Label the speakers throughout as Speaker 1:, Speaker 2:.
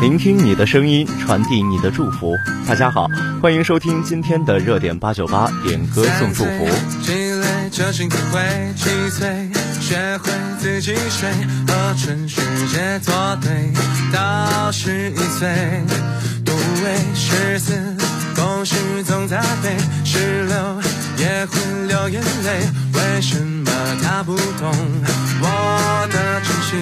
Speaker 1: 聆听你的声音，传递你的祝福。大家好，欢迎收听今天的热点八九八点歌送祝福。
Speaker 2: 积累这心体会七岁，学会自己睡，和全世界作对。到十一岁，读为十四，公式总在背。十六也会流眼泪，为什么他不懂我的真心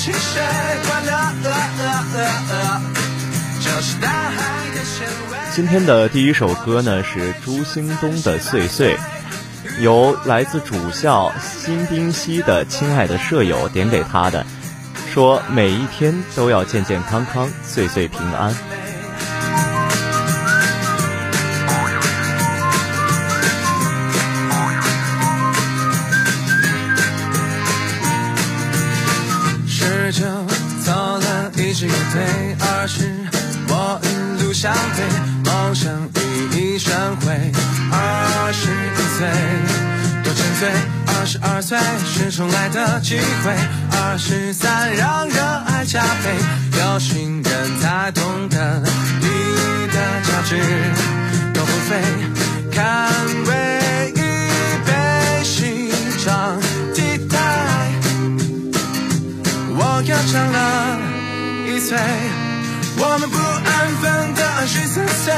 Speaker 2: 卖给了汽水，快乐，呃呃呃呃，就是大海的咸味。
Speaker 1: 今天的第一首歌呢是朱兴东的《岁岁》，由来自主校新宾西的亲爱的舍友点给他的，说每一天都要健健康康，岁岁平安。
Speaker 2: 一支乐队，二十我一路向北，梦想熠熠生辉。二十一岁多沉醉，二十二岁是重来的机会，二十三让热爱加倍，有心人才懂得你的价值都不费，看唯一岁，我们不安分的二十三岁，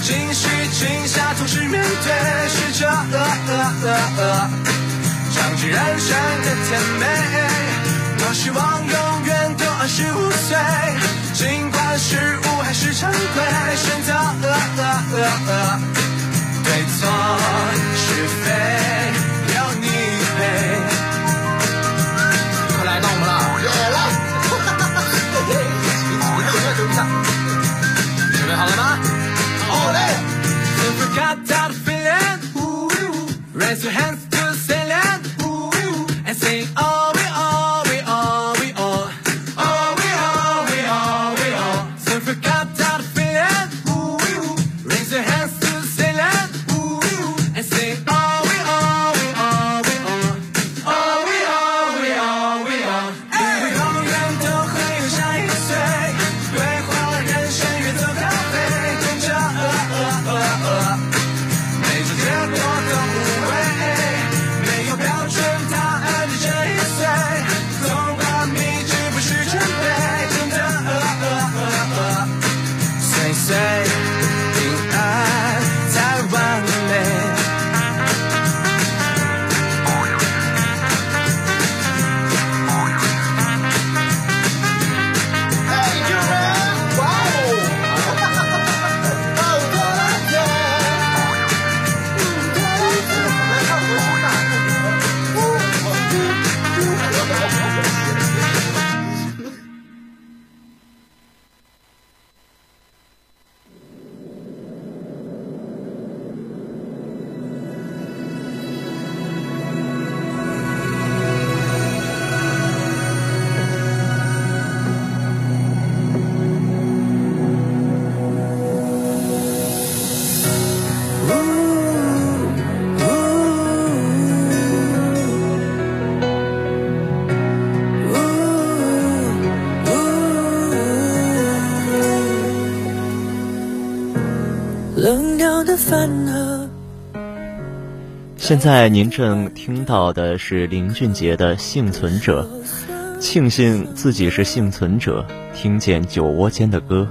Speaker 2: 情绪惊吓同时面对，是这呃呃呃呃，尝尽人生的甜美。多希望永远都二十五岁，尽管失误还是常规，选择呃呃呃呃，对错是非个冷掉的饭盒。
Speaker 1: 现在您正听到的是林俊杰的《幸存者》，庆幸自己是幸存者，听见酒窝间的歌。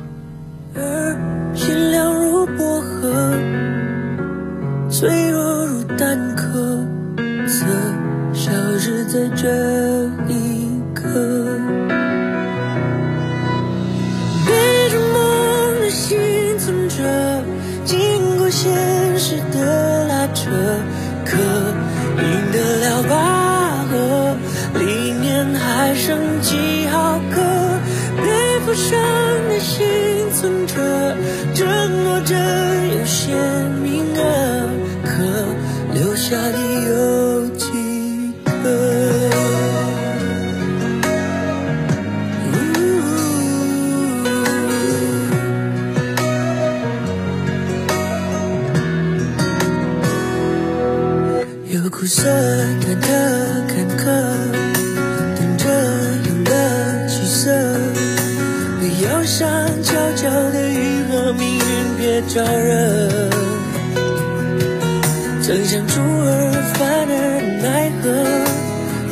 Speaker 3: 背负伤的幸存者，争夺着有限名额，可留下你别招惹。曾想出尔反尔奈何，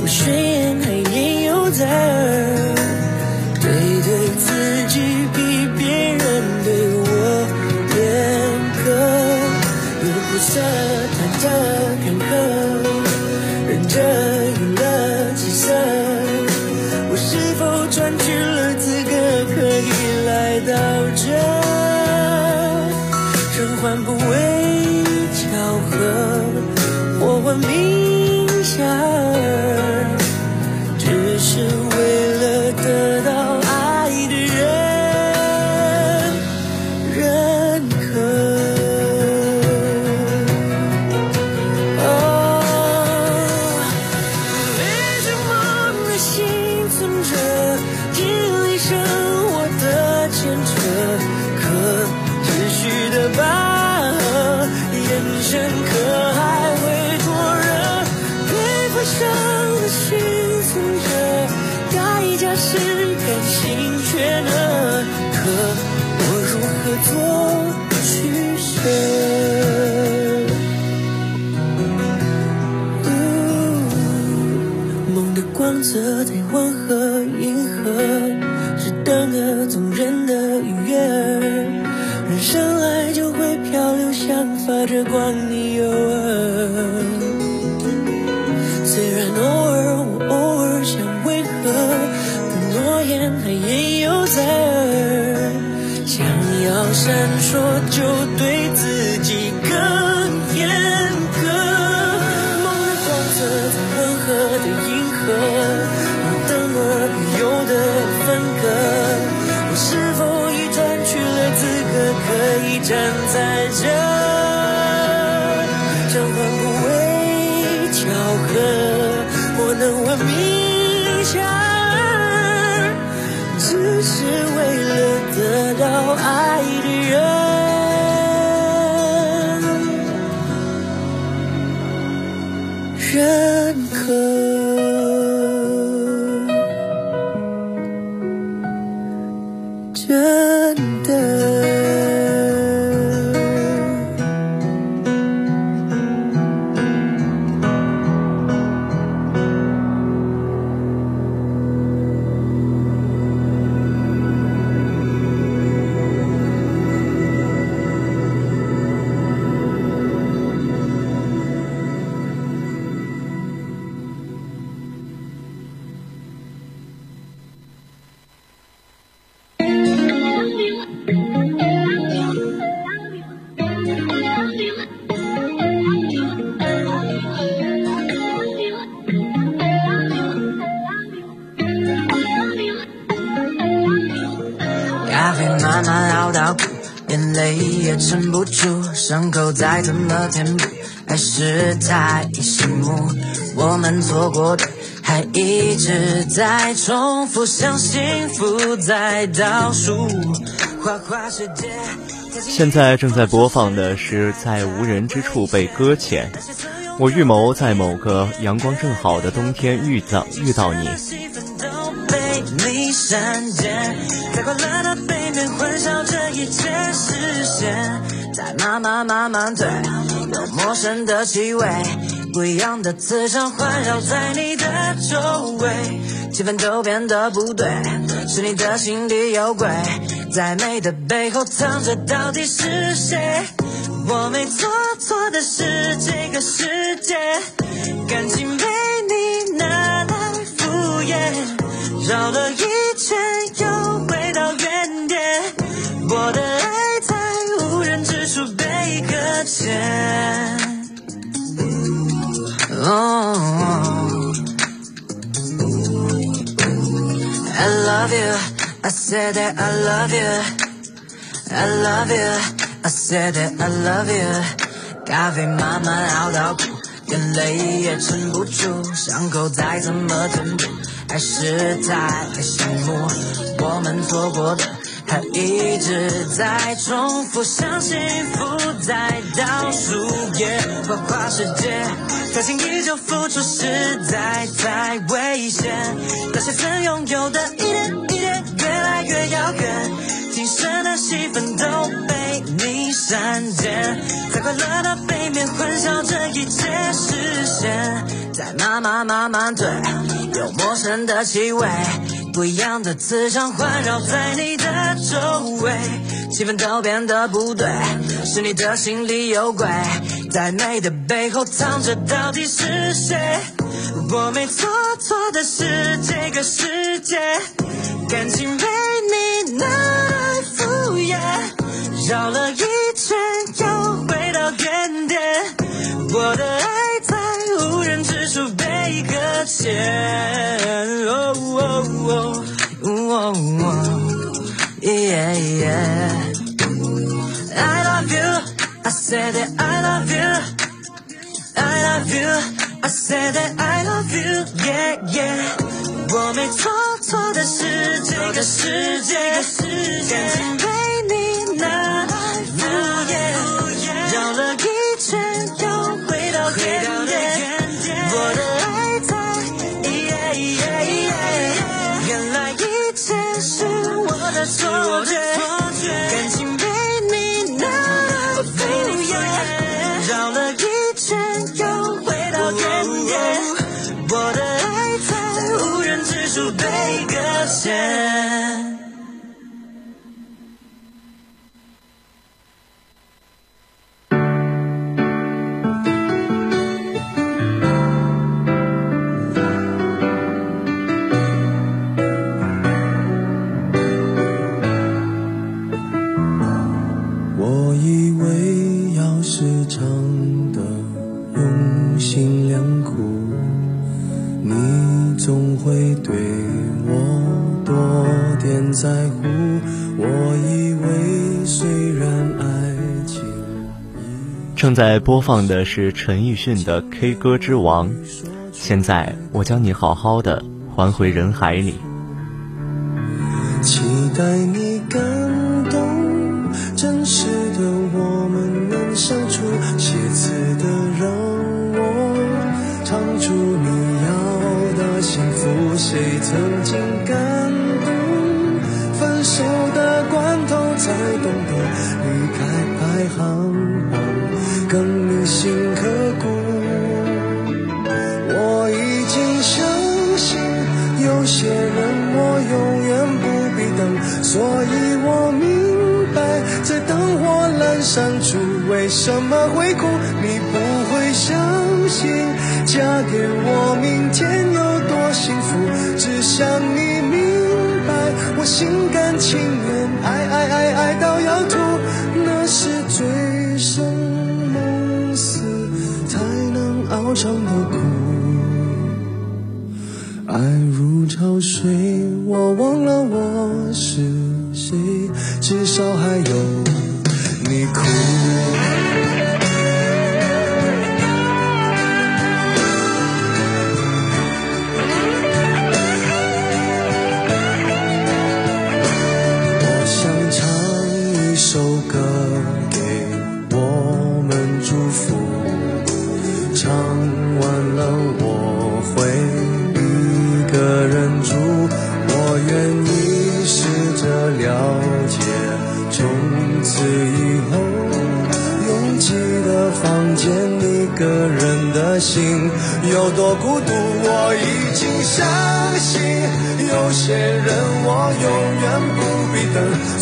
Speaker 3: 我宣言还言犹在耳，对对自己比别人对我严格，又不算想我做取舍？梦的光泽在黄河，银河是等个动人的月儿，人生来就会漂流，像发着光你有 주 真
Speaker 2: 眼泪也撑不住，伤口再怎么填补，还是太醒目。我们错过的，还一直在重复，像幸福在倒数。花花世界。
Speaker 1: 现在正在播放的是在无人之处被搁浅。我预谋在某个阳光正好的冬天遇到遇到你，
Speaker 2: 气氛都被你删减，在快乐的背面混淆这一切视线，在慢慢慢慢对，有陌生的气味，不一样的磁场环绕在你的周围，气氛都变得不对，是你的心里有鬼，在美的背后藏着到底是谁？我没做错的是这个世界，感情被你拿来敷衍，绕了一圈又回到原点，我的爱在无人之处被搁浅。哦 I love you, I said that I love you. I love you, I said that I love you。咖啡慢慢熬到苦，眼泪也撑不住，伤口再怎么填补，还是太醒目。我们错过的，还一直在重复，像幸福在倒数。耶，花花世界，可心依旧付出实在太危险，那些曾拥有的一点一点越来越遥远，今生的戏份都被你删减，在快乐的背面混淆这一切视线，在慢慢慢慢对，有陌生的气味，不一样的磁场环绕在你的周围，气氛都变得不对，是你的心里有鬼，在美的背后藏着到底是谁？我没错，错的是这个世界，感情没被搁浅。哦哦哦哦哦，yeah yeah。I love you, I said that I love you, I love you, I said that I love you, yeah yeah。我没错，错的是这个世界，感情被你拿来敷衍
Speaker 1: 正在播放的是陈奕迅的《K 歌之王》，现在我将你好好的还回人海里。
Speaker 4: 什么会哭？你不会相信，嫁给我，明天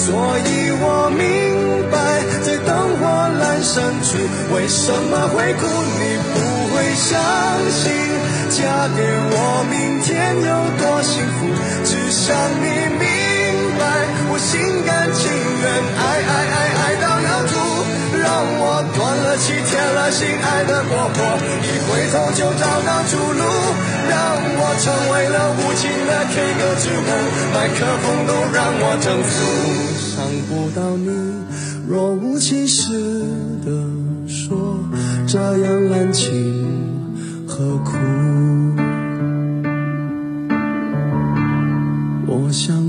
Speaker 4: 所以我明白，在灯火阑珊处，为什么会哭？你不会相信。嫁给我，明天有多幸福？只想你明白，我心甘情愿，爱爱爱爱，了气，铁了心，爱的过火，一回头就找到出路，让我成为了无情的 K 歌之王，麦克风都让我征服，伤不到你，若无其事的说，这样滥情。何苦？我想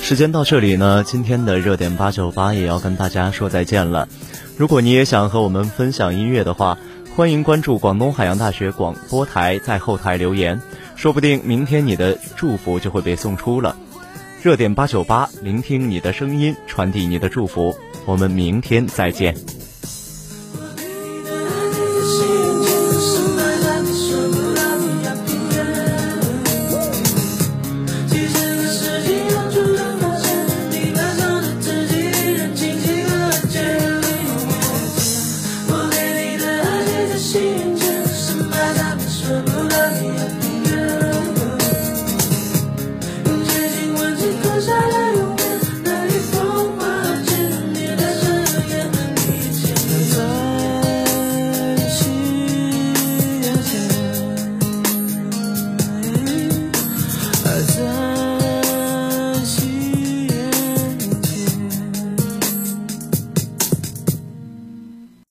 Speaker 1: 时间到这里呢，今天的热点八九八也要跟大家说再见了。如果你也想和我们分享音乐的话，欢迎关注广东海洋大学广播台，在后台留言，说不定明天你的祝福就会被送出了。热点八九八，聆听你的声音，传递你的祝福。我们明天再见。